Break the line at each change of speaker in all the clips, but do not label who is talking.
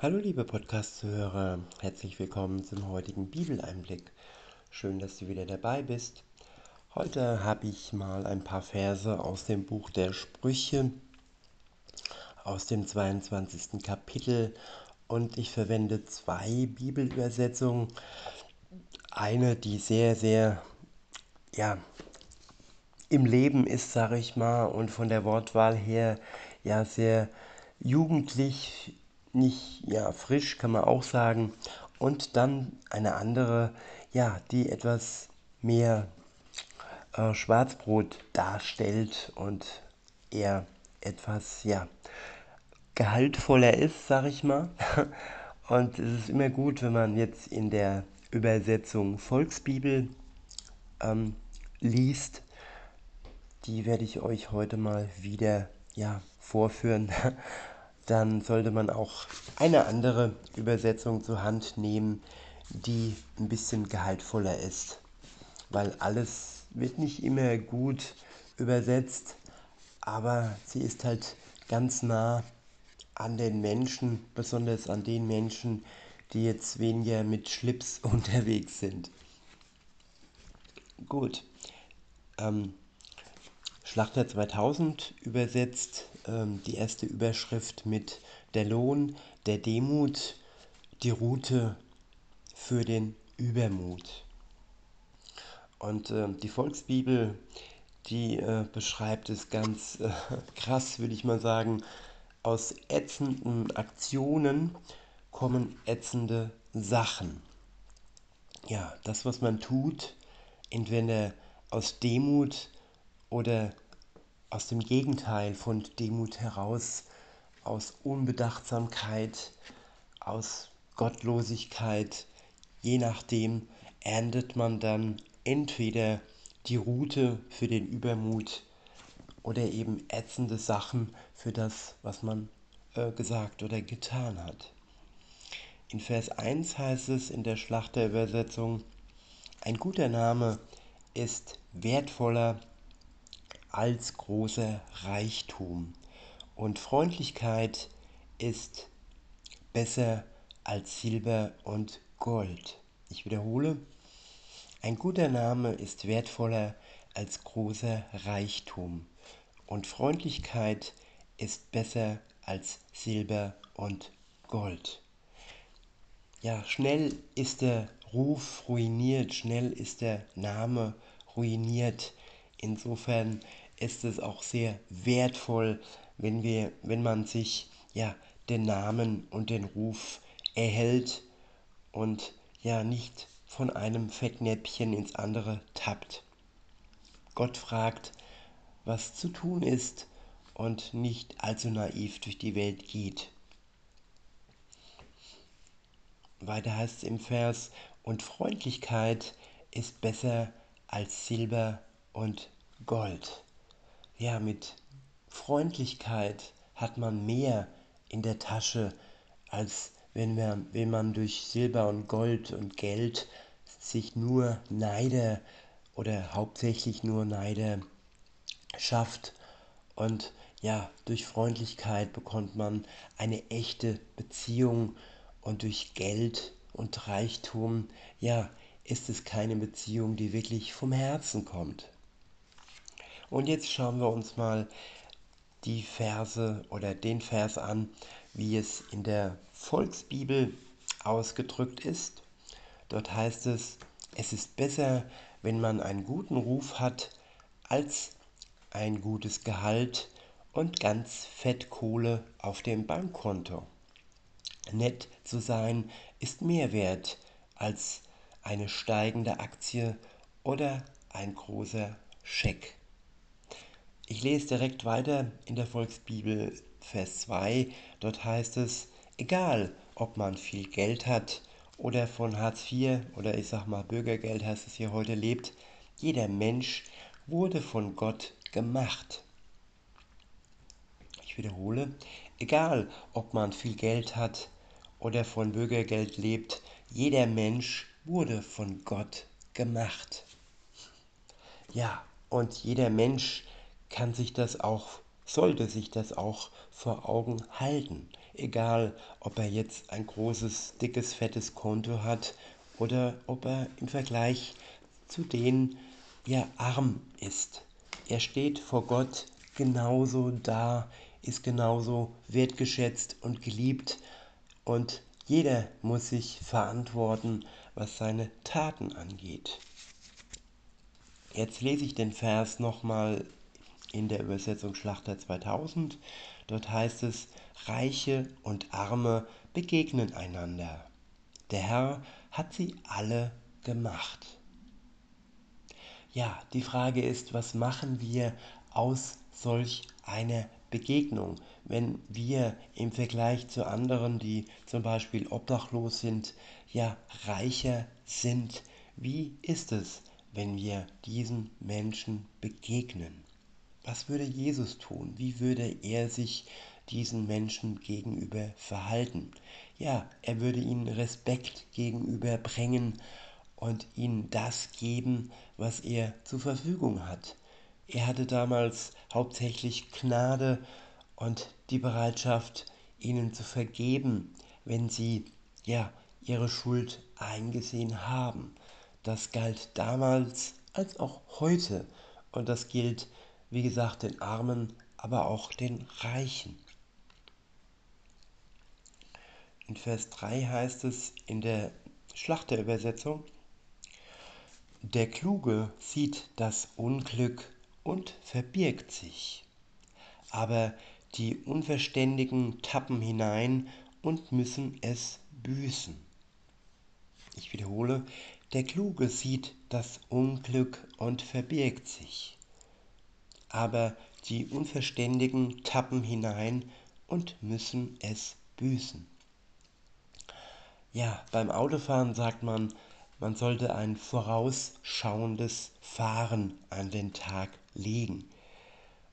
Hallo liebe Podcast-Zuhörer, herzlich willkommen zum heutigen Bibeleinblick. Schön, dass du wieder dabei bist. Heute habe ich mal ein paar Verse aus dem Buch der Sprüche, aus dem 22. Kapitel und ich verwende zwei Bibelübersetzungen. Eine, die sehr, sehr, ja, im Leben ist, sage ich mal, und von der Wortwahl her ja sehr jugendlich, nicht ja frisch, kann man auch sagen. Und dann eine andere, ja, die etwas mehr äh, Schwarzbrot darstellt und eher etwas, ja, gehaltvoller ist, sage ich mal. Und es ist immer gut, wenn man jetzt in der Übersetzung Volksbibel ähm, liest, die werde ich euch heute mal wieder ja, vorführen. Dann sollte man auch eine andere Übersetzung zur Hand nehmen, die ein bisschen gehaltvoller ist. Weil alles wird nicht immer gut übersetzt, aber sie ist halt ganz nah an den Menschen, besonders an den Menschen, die jetzt weniger mit Schlips unterwegs sind. Gut. Ähm, Schlachter 2000 übersetzt ähm, die erste Überschrift mit der Lohn der Demut, die Route für den Übermut. Und äh, die Volksbibel, die äh, beschreibt es ganz äh, krass, würde ich mal sagen. Aus ätzenden Aktionen kommen ätzende Sachen. Ja, das, was man tut, entweder aus Demut oder aus dem Gegenteil von Demut heraus, aus Unbedachtsamkeit, aus Gottlosigkeit, je nachdem erntet man dann entweder die Route für den Übermut oder eben ätzende Sachen für das, was man äh, gesagt oder getan hat. In Vers 1 heißt es in der Schlachterübersetzung, ein guter Name ist wertvoller als großer Reichtum. Und Freundlichkeit ist besser als Silber und Gold. Ich wiederhole, ein guter Name ist wertvoller als großer Reichtum. Und Freundlichkeit ist besser als Silber und Gold. Ja, schnell ist der Ruf ruiniert, schnell ist der Name ruiniert. Insofern ist es auch sehr wertvoll, wenn, wir, wenn man sich ja, den Namen und den Ruf erhält und ja nicht von einem Fettnäpfchen ins andere tappt. Gott fragt, was zu tun ist und nicht allzu naiv durch die Welt geht. Weiter heißt es im Vers, und Freundlichkeit ist besser als Silber und Gold. Ja, mit Freundlichkeit hat man mehr in der Tasche, als wenn man, wenn man durch Silber und Gold und Geld sich nur Neide oder hauptsächlich nur Neide schafft. Und ja, durch Freundlichkeit bekommt man eine echte Beziehung und durch Geld und Reichtum, ja, ist es keine Beziehung, die wirklich vom Herzen kommt. Und jetzt schauen wir uns mal die Verse oder den Vers an, wie es in der Volksbibel ausgedrückt ist. Dort heißt es, es ist besser, wenn man einen guten Ruf hat, als ein gutes Gehalt und ganz Fettkohle auf dem Bankkonto. Nett zu sein ist mehr wert als eine steigende Aktie oder ein großer Scheck. Ich lese direkt weiter in der Volksbibel Vers 2. Dort heißt es, egal ob man viel Geld hat oder von Hartz IV oder ich sag mal Bürgergeld heißt es hier heute lebt, jeder Mensch wurde von Gott gemacht. Ich wiederhole, egal ob man viel Geld hat oder von Bürgergeld lebt, jeder Mensch wurde von Gott gemacht. Ja, und jeder Mensch kann sich das auch, sollte sich das auch vor Augen halten. egal ob er jetzt ein großes, dickes, fettes Konto hat oder ob er im Vergleich zu denen ja arm ist. Er steht vor Gott genauso da, ist genauso wertgeschätzt und geliebt und jeder muss sich verantworten, was seine Taten angeht. Jetzt lese ich den Vers nochmal in der Übersetzung Schlachter 2000. Dort heißt es, Reiche und Arme begegnen einander. Der Herr hat sie alle gemacht. Ja, die Frage ist, was machen wir aus solch einer Begegnung, wenn wir im Vergleich zu anderen, die zum Beispiel obdachlos sind, ja reicher sind? Wie ist es, wenn wir diesen Menschen begegnen? Was würde Jesus tun? Wie würde er sich diesen Menschen gegenüber verhalten? Ja, er würde ihnen Respekt gegenüberbringen und ihnen das geben, was er zur Verfügung hat. Er hatte damals hauptsächlich Gnade und die Bereitschaft, ihnen zu vergeben, wenn sie ja ihre Schuld eingesehen haben. Das galt damals als auch heute und das gilt, wie gesagt, den Armen, aber auch den Reichen. In Vers 3 heißt es in der Schlachterübersetzung, der Kluge sieht das Unglück und verbirgt sich, aber die Unverständigen tappen hinein und müssen es büßen. Ich wiederhole, der Kluge sieht das Unglück und verbirgt sich, aber die Unverständigen tappen hinein und müssen es büßen. Ja, beim Autofahren sagt man, man sollte ein vorausschauendes Fahren an den Tag legen.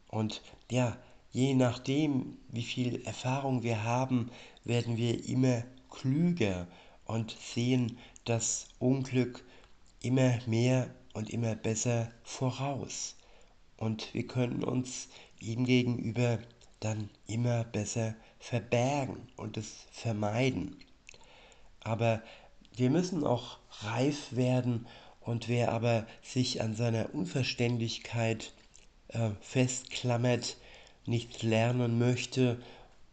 Und ja, je nachdem, wie viel Erfahrung wir haben, werden wir immer klüger und sehen das Unglück immer mehr und immer besser voraus. Und wir können uns ihm gegenüber dann immer besser verbergen und es vermeiden. Aber wir müssen auch reif werden und wer aber sich an seiner Unverständlichkeit äh, festklammert, nicht lernen möchte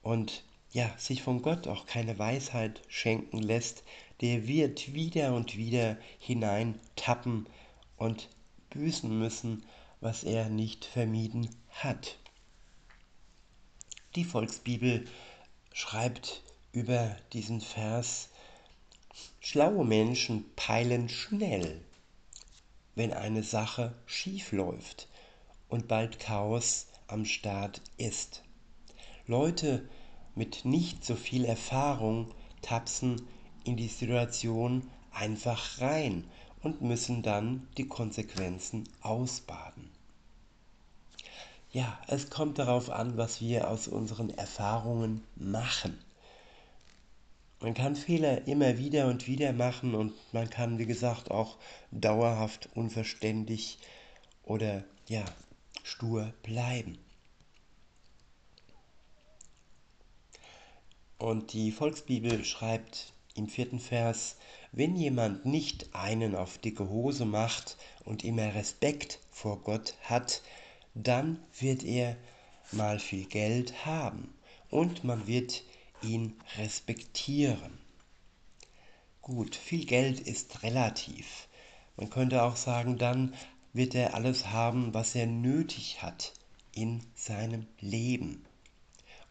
und ja, sich von Gott auch keine Weisheit schenken lässt, der wird wieder und wieder hineintappen und büßen müssen, was er nicht vermieden hat. Die Volksbibel schreibt über diesen Vers, Schlaue Menschen peilen schnell, wenn eine Sache schief läuft und bald Chaos am Start ist. Leute mit nicht so viel Erfahrung tapsen in die Situation einfach rein und müssen dann die Konsequenzen ausbaden. Ja, es kommt darauf an, was wir aus unseren Erfahrungen machen. Man kann Fehler immer wieder und wieder machen und man kann, wie gesagt, auch dauerhaft unverständlich oder ja, stur bleiben. Und die Volksbibel schreibt im vierten Vers, wenn jemand nicht einen auf dicke Hose macht und immer Respekt vor Gott hat, dann wird er mal viel Geld haben und man wird ihn respektieren. Gut, viel Geld ist relativ. Man könnte auch sagen, dann wird er alles haben, was er nötig hat in seinem Leben.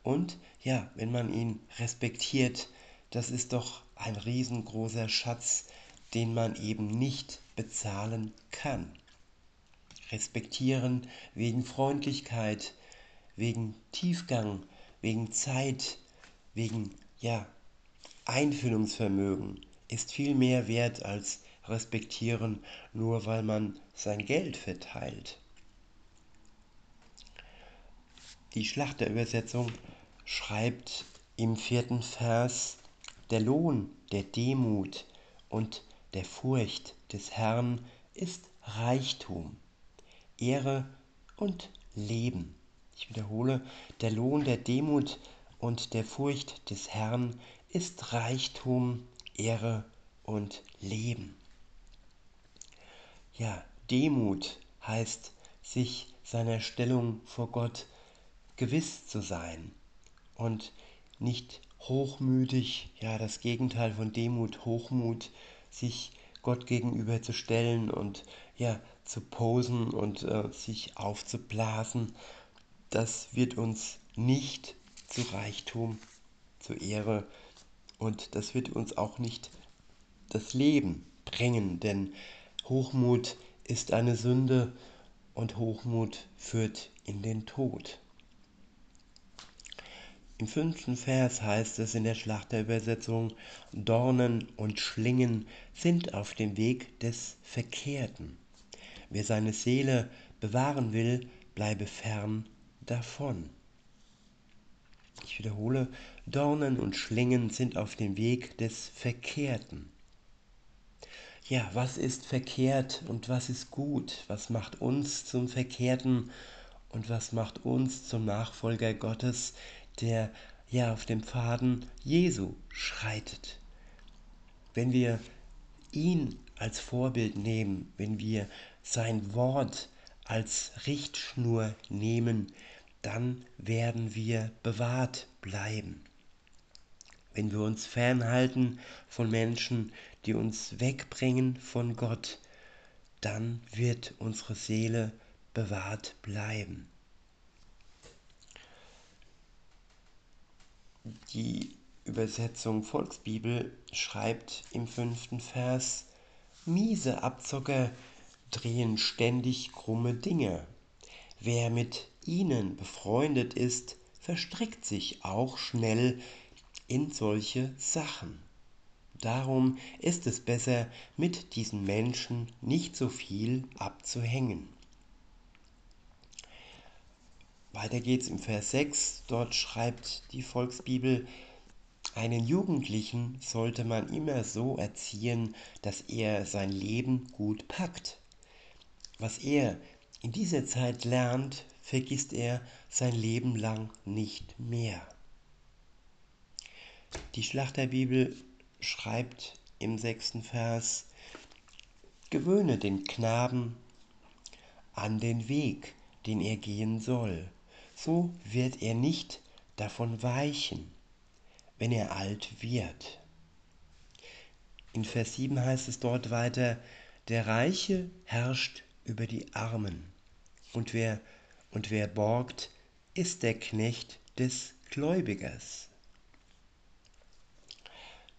Und ja, wenn man ihn respektiert, das ist doch ein riesengroßer Schatz, den man eben nicht bezahlen kann. Respektieren wegen Freundlichkeit, wegen Tiefgang, wegen Zeit, wegen ja, Einfühlungsvermögen ist viel mehr wert als respektieren, nur weil man sein Geld verteilt. Die Schlachterübersetzung schreibt im vierten Vers, der Lohn der Demut und der Furcht des Herrn ist Reichtum, Ehre und Leben. Ich wiederhole, der Lohn der Demut und der Furcht des Herrn ist Reichtum, Ehre und Leben. Ja, Demut heißt, sich seiner Stellung vor Gott gewiss zu sein und nicht hochmütig, ja das Gegenteil von Demut, Hochmut, sich Gott gegenüber zu stellen und ja zu posen und äh, sich aufzublasen, das wird uns nicht zu Reichtum, zu Ehre und das wird uns auch nicht das Leben bringen, denn Hochmut ist eine Sünde und Hochmut führt in den Tod. Im fünften Vers heißt es in der Schlachterübersetzung, Dornen und Schlingen sind auf dem Weg des Verkehrten. Wer seine Seele bewahren will, bleibe fern davon. Ich wiederhole, Dornen und Schlingen sind auf dem Weg des Verkehrten. Ja, was ist verkehrt und was ist gut? Was macht uns zum Verkehrten und was macht uns zum Nachfolger Gottes, der ja auf dem Pfaden Jesu schreitet. Wenn wir ihn als Vorbild nehmen, wenn wir sein Wort als Richtschnur nehmen, dann werden wir bewahrt bleiben. Wenn wir uns fernhalten von Menschen, die uns wegbringen von Gott, dann wird unsere Seele bewahrt bleiben. Die Übersetzung Volksbibel schreibt im fünften Vers, miese Abzocker drehen ständig krumme Dinge. Wer mit ihnen befreundet ist, verstrickt sich auch schnell in solche Sachen. Darum ist es besser, mit diesen Menschen nicht so viel abzuhängen. Weiter geht's im Vers 6. Dort schreibt die Volksbibel, einen Jugendlichen sollte man immer so erziehen, dass er sein Leben gut packt. Was er in dieser Zeit lernt, vergisst er sein Leben lang nicht mehr. Die Schlachterbibel schreibt im sechsten Vers, Gewöhne den Knaben an den Weg, den er gehen soll so wird er nicht davon weichen, wenn er alt wird. In Vers 7 heißt es dort weiter, der Reiche herrscht über die Armen, und wer, und wer borgt, ist der Knecht des Gläubigers.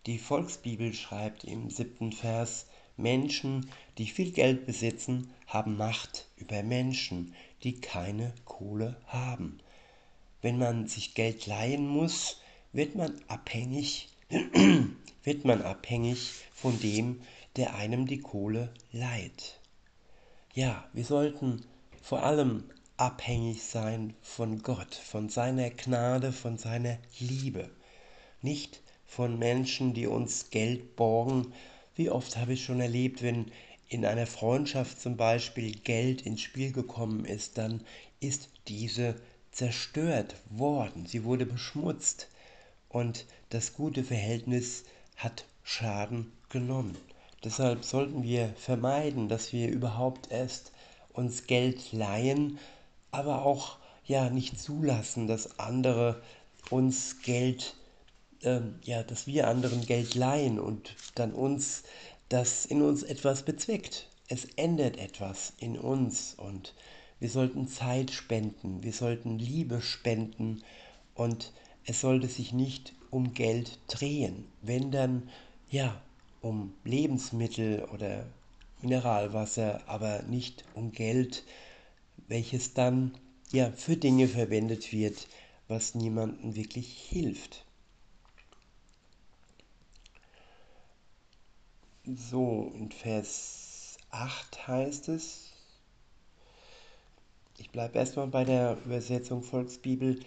Die Volksbibel schreibt im siebten Vers, Menschen, die viel Geld besitzen, haben Macht über Menschen, die keine Kohle haben. Wenn man sich Geld leihen muss, wird man abhängig, wird man abhängig von dem, der einem die Kohle leiht. Ja, wir sollten vor allem abhängig sein von Gott, von seiner Gnade, von seiner Liebe. Nicht von Menschen, die uns Geld borgen. Wie oft habe ich schon erlebt, wenn in einer Freundschaft zum Beispiel Geld ins Spiel gekommen ist, dann ist diese zerstört worden, sie wurde beschmutzt und das gute Verhältnis hat Schaden genommen. Deshalb sollten wir vermeiden, dass wir überhaupt erst uns Geld leihen, aber auch ja nicht zulassen, dass andere uns Geld, ähm, ja, dass wir anderen Geld leihen und dann uns das in uns etwas bezweckt. Es ändert etwas in uns und wir sollten Zeit spenden, wir sollten Liebe spenden und es sollte sich nicht um Geld drehen. Wenn dann, ja, um Lebensmittel oder Mineralwasser, aber nicht um Geld, welches dann ja für Dinge verwendet wird, was niemandem wirklich hilft. So, in Vers 8 heißt es, ich bleibe erstmal bei der Übersetzung Volksbibel,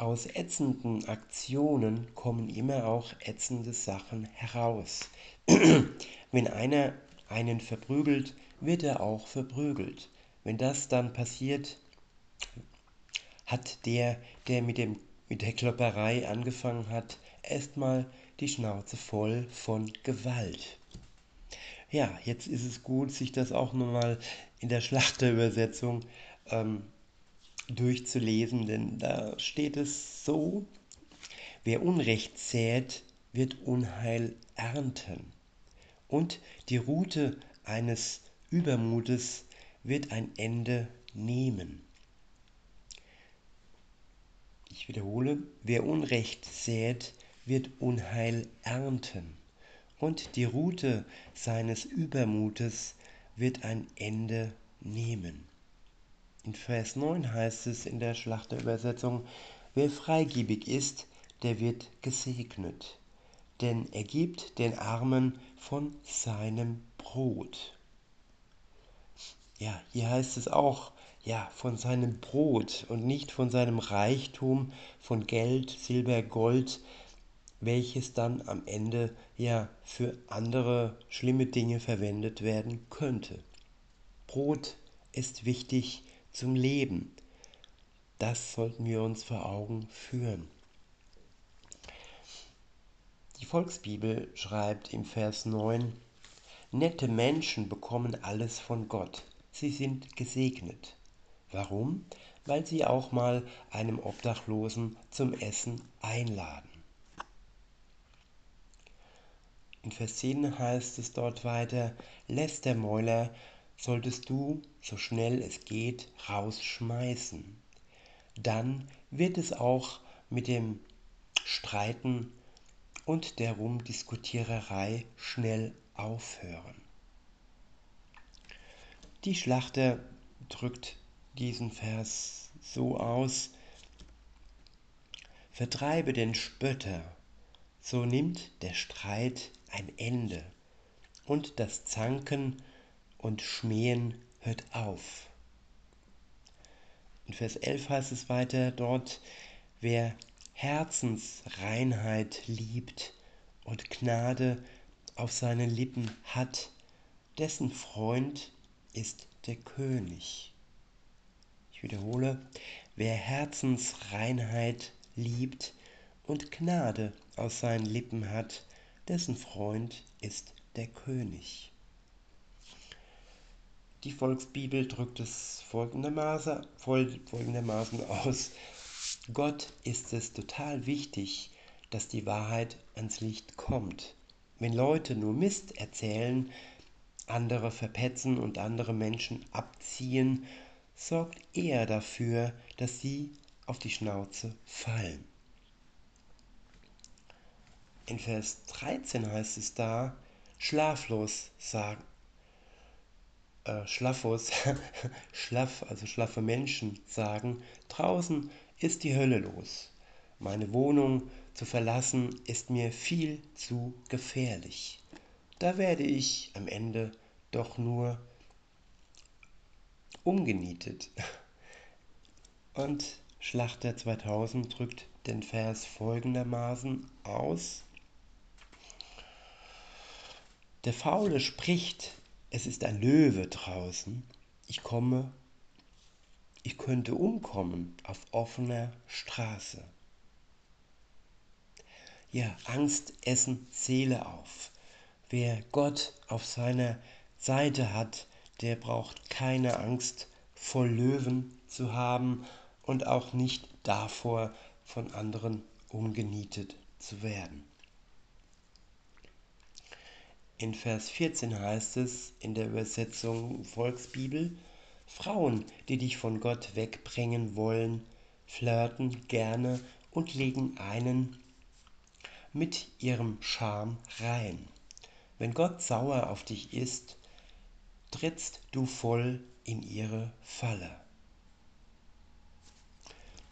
aus ätzenden Aktionen kommen immer auch ätzende Sachen heraus. Wenn einer einen verprügelt, wird er auch verprügelt. Wenn das dann passiert, hat der, der mit dem mit der Klopperei angefangen hat, erstmal die Schnauze voll von Gewalt. Ja, jetzt ist es gut, sich das auch nochmal in der Schlachterübersetzung ähm, durchzulesen, denn da steht es so, wer Unrecht sät, wird Unheil ernten. Und die Rute eines Übermutes wird ein Ende nehmen. Ich wiederhole, wer Unrecht sät, wird Unheil ernten. Und die Rute seines Übermutes wird ein Ende nehmen. In Vers 9 heißt es in der Schlachterübersetzung, wer freigebig ist, der wird gesegnet, denn er gibt den Armen von seinem Brot. Ja, hier heißt es auch, ja, von seinem Brot und nicht von seinem Reichtum, von Geld, Silber, Gold, welches dann am Ende ja für andere schlimme Dinge verwendet werden könnte. Brot ist wichtig zum Leben. Das sollten wir uns vor Augen führen. Die Volksbibel schreibt im Vers 9, Nette Menschen bekommen alles von Gott. Sie sind gesegnet. Warum? Weil sie auch mal einem Obdachlosen zum Essen einladen. In Vers 10 heißt es dort weiter, Lästermäuler solltest du, so schnell es geht, rausschmeißen. Dann wird es auch mit dem Streiten und der Rumdiskutiererei schnell aufhören. Die Schlachter drückt diesen Vers so aus, Vertreibe den Spötter, so nimmt der Streit ein Ende und das Zanken und Schmähen hört auf. In Vers 11 heißt es weiter dort, wer Herzensreinheit liebt und Gnade auf seinen Lippen hat, dessen Freund ist der König. Ich wiederhole, wer Herzensreinheit liebt und Gnade aus seinen Lippen hat, dessen Freund ist der König. Die Volksbibel drückt es folgendermaßen, folgendermaßen aus. Gott ist es total wichtig, dass die Wahrheit ans Licht kommt. Wenn Leute nur Mist erzählen, andere verpetzen und andere Menschen abziehen, sorgt er dafür, dass sie auf die Schnauze fallen. In Vers 13 heißt es da, schlaflos sagen, äh, schlaffos, schlaff, also schlaffe Menschen sagen, draußen ist die Hölle los. Meine Wohnung zu verlassen ist mir viel zu gefährlich. Da werde ich am Ende doch nur umgenietet. Und Schlachter 2000 drückt den Vers folgendermaßen aus. Der Faule spricht, es ist ein Löwe draußen, ich komme, ich könnte umkommen auf offener Straße. Ja, Angst essen Seele auf. Wer Gott auf seiner Seite hat, der braucht keine Angst vor Löwen zu haben und auch nicht davor, von anderen umgenietet zu werden. In Vers 14 heißt es in der Übersetzung Volksbibel, Frauen, die dich von Gott wegbringen wollen, flirten gerne und legen einen mit ihrem Charme rein. Wenn Gott sauer auf dich ist, trittst du voll in ihre Falle.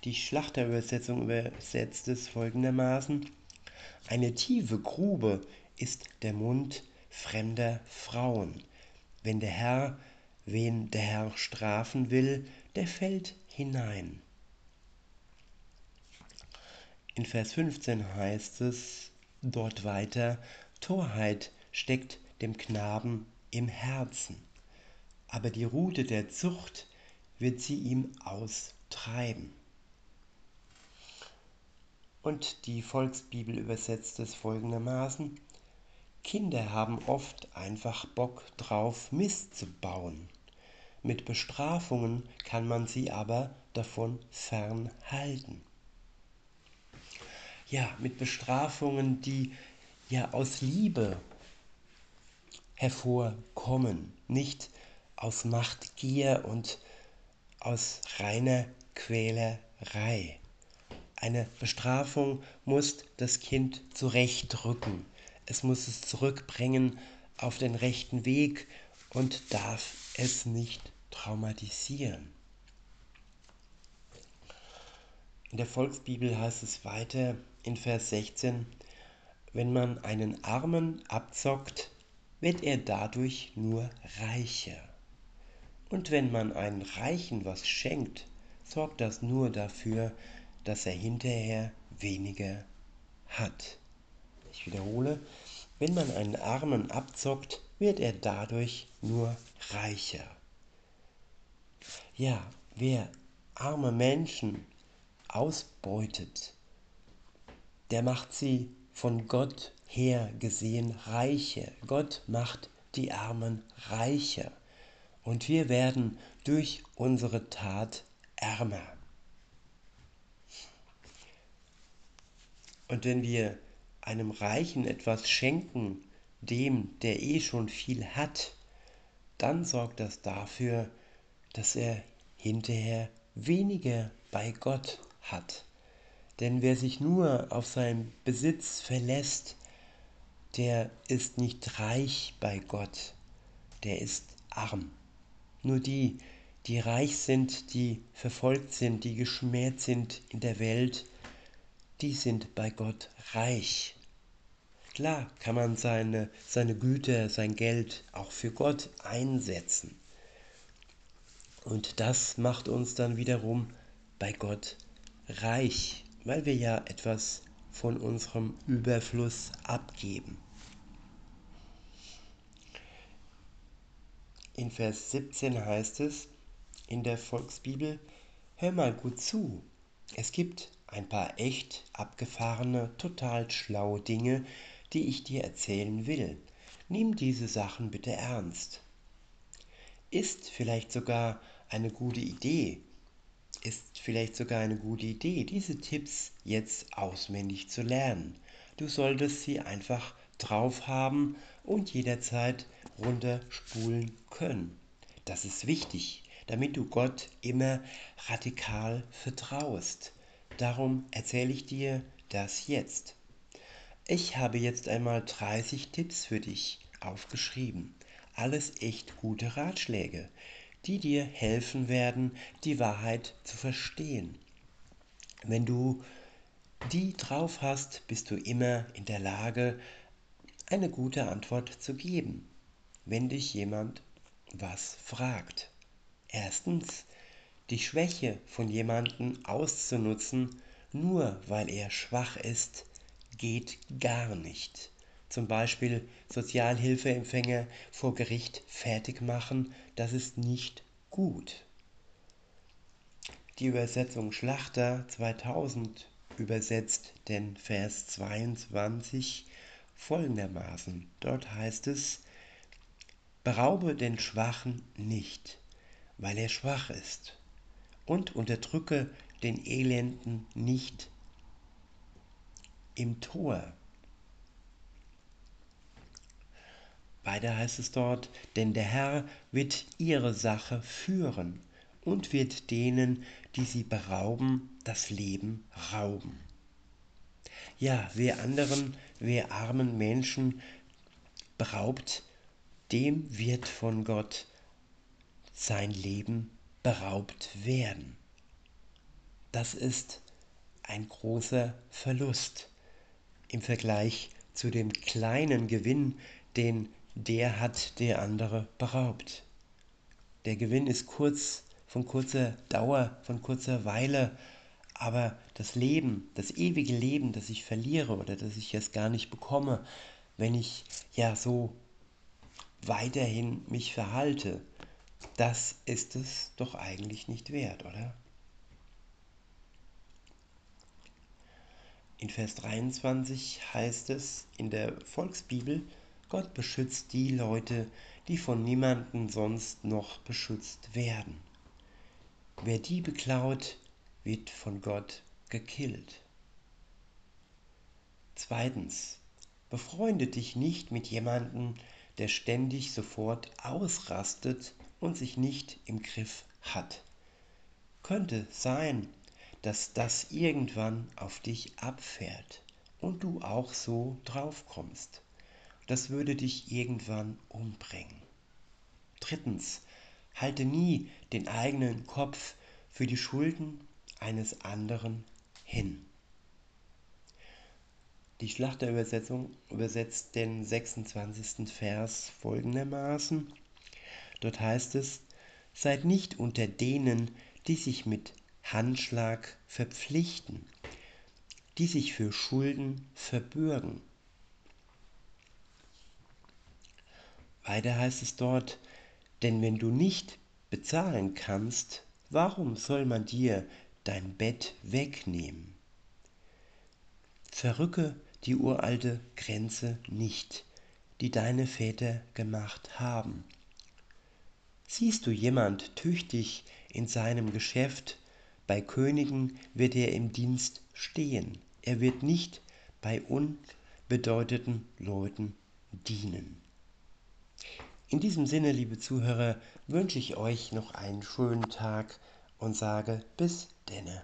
Die Schlachterübersetzung übersetzt es folgendermaßen. Eine tiefe Grube ist der Mund fremder Frauen. Wenn der Herr, wen der Herr strafen will, der fällt hinein. In Vers 15 heißt es dort weiter, Torheit steckt dem Knaben im Herzen aber die Rute der Zucht wird sie ihm austreiben. Und die Volksbibel übersetzt es folgendermaßen. Kinder haben oft einfach Bock drauf, Mist zu bauen. Mit Bestrafungen kann man sie aber davon fernhalten. Ja, mit Bestrafungen, die ja aus Liebe hervorkommen, nicht aus Machtgier und aus reiner Quälerei. Eine Bestrafung muss das Kind zurechtrücken. Es muss es zurückbringen auf den rechten Weg und darf es nicht traumatisieren. In der Volksbibel heißt es weiter in Vers 16, wenn man einen Armen abzockt, wird er dadurch nur reicher. Und wenn man einen Reichen was schenkt, sorgt das nur dafür, dass er hinterher weniger hat. Ich wiederhole, wenn man einen Armen abzockt, wird er dadurch nur reicher. Ja, wer arme Menschen ausbeutet, der macht sie von Gott her gesehen reicher. Gott macht die Armen reicher. Und wir werden durch unsere Tat ärmer. Und wenn wir einem Reichen etwas schenken, dem, der eh schon viel hat, dann sorgt das dafür, dass er hinterher weniger bei Gott hat. Denn wer sich nur auf seinen Besitz verlässt, der ist nicht reich bei Gott, der ist arm. Nur die, die reich sind, die verfolgt sind, die geschmäht sind in der Welt, die sind bei Gott reich. Klar kann man seine, seine Güter, sein Geld auch für Gott einsetzen. Und das macht uns dann wiederum bei Gott reich, weil wir ja etwas von unserem Überfluss abgeben. In Vers 17 heißt es in der Volksbibel, hör mal gut zu, es gibt ein paar echt abgefahrene, total schlaue Dinge, die ich dir erzählen will. Nimm diese Sachen bitte ernst. Ist vielleicht sogar eine gute Idee, ist vielleicht sogar eine gute Idee, diese Tipps jetzt auswendig zu lernen. Du solltest sie einfach drauf haben und jederzeit runterspulen können. Das ist wichtig, damit du Gott immer radikal vertraust. Darum erzähle ich dir das jetzt. Ich habe jetzt einmal 30 Tipps für dich aufgeschrieben. Alles echt gute Ratschläge, die dir helfen werden, die Wahrheit zu verstehen. Wenn du die drauf hast, bist du immer in der Lage, eine gute Antwort zu geben, wenn dich jemand was fragt. Erstens, die Schwäche von jemandem auszunutzen, nur weil er schwach ist, geht gar nicht. Zum Beispiel Sozialhilfeempfänger vor Gericht fertig machen, das ist nicht gut. Die Übersetzung Schlachter 2000 übersetzt den Vers 22 folgendermaßen. Dort heißt es, Beraube den Schwachen nicht, weil er schwach ist und unterdrücke den Elenden nicht im Tor. Weiter heißt es dort, denn der Herr wird ihre Sache führen und wird denen, die sie berauben, das Leben rauben. Ja, wer anderen, wer armen Menschen beraubt, dem wird von Gott sein Leben beraubt werden. Das ist ein großer Verlust im Vergleich zu dem kleinen Gewinn, den der hat, der andere beraubt. Der Gewinn ist kurz, von kurzer Dauer, von kurzer Weile, aber das Leben, das ewige Leben, das ich verliere oder das ich jetzt gar nicht bekomme, wenn ich ja so weiterhin mich verhalte, das ist es doch eigentlich nicht wert, oder? In Vers 23 heißt es in der Volksbibel, Gott beschützt die Leute, die von niemandem sonst noch beschützt werden. Wer die beklaut, wird von Gott gekillt. Zweitens, befreunde dich nicht mit jemandem, der ständig sofort ausrastet und sich nicht im Griff hat. Könnte sein, dass das irgendwann auf dich abfährt und du auch so drauf kommst. Das würde dich irgendwann umbringen. Drittens, halte nie den eigenen Kopf für die Schulden eines anderen hin. Die Schlachterübersetzung übersetzt den 26. Vers folgendermaßen. Dort heißt es, seid nicht unter denen, die sich mit Handschlag verpflichten, die sich für Schulden verbürgen. Weiter heißt es dort, denn wenn du nicht bezahlen kannst, warum soll man dir dein Bett wegnehmen? Verrücke die uralte Grenze nicht, die deine Väter gemacht haben. Siehst du jemand tüchtig in seinem Geschäft, bei Königen wird er im Dienst stehen. Er wird nicht bei unbedeuteten Leuten dienen. In diesem Sinne, liebe Zuhörer, wünsche ich euch noch einen schönen Tag und sage bis denne.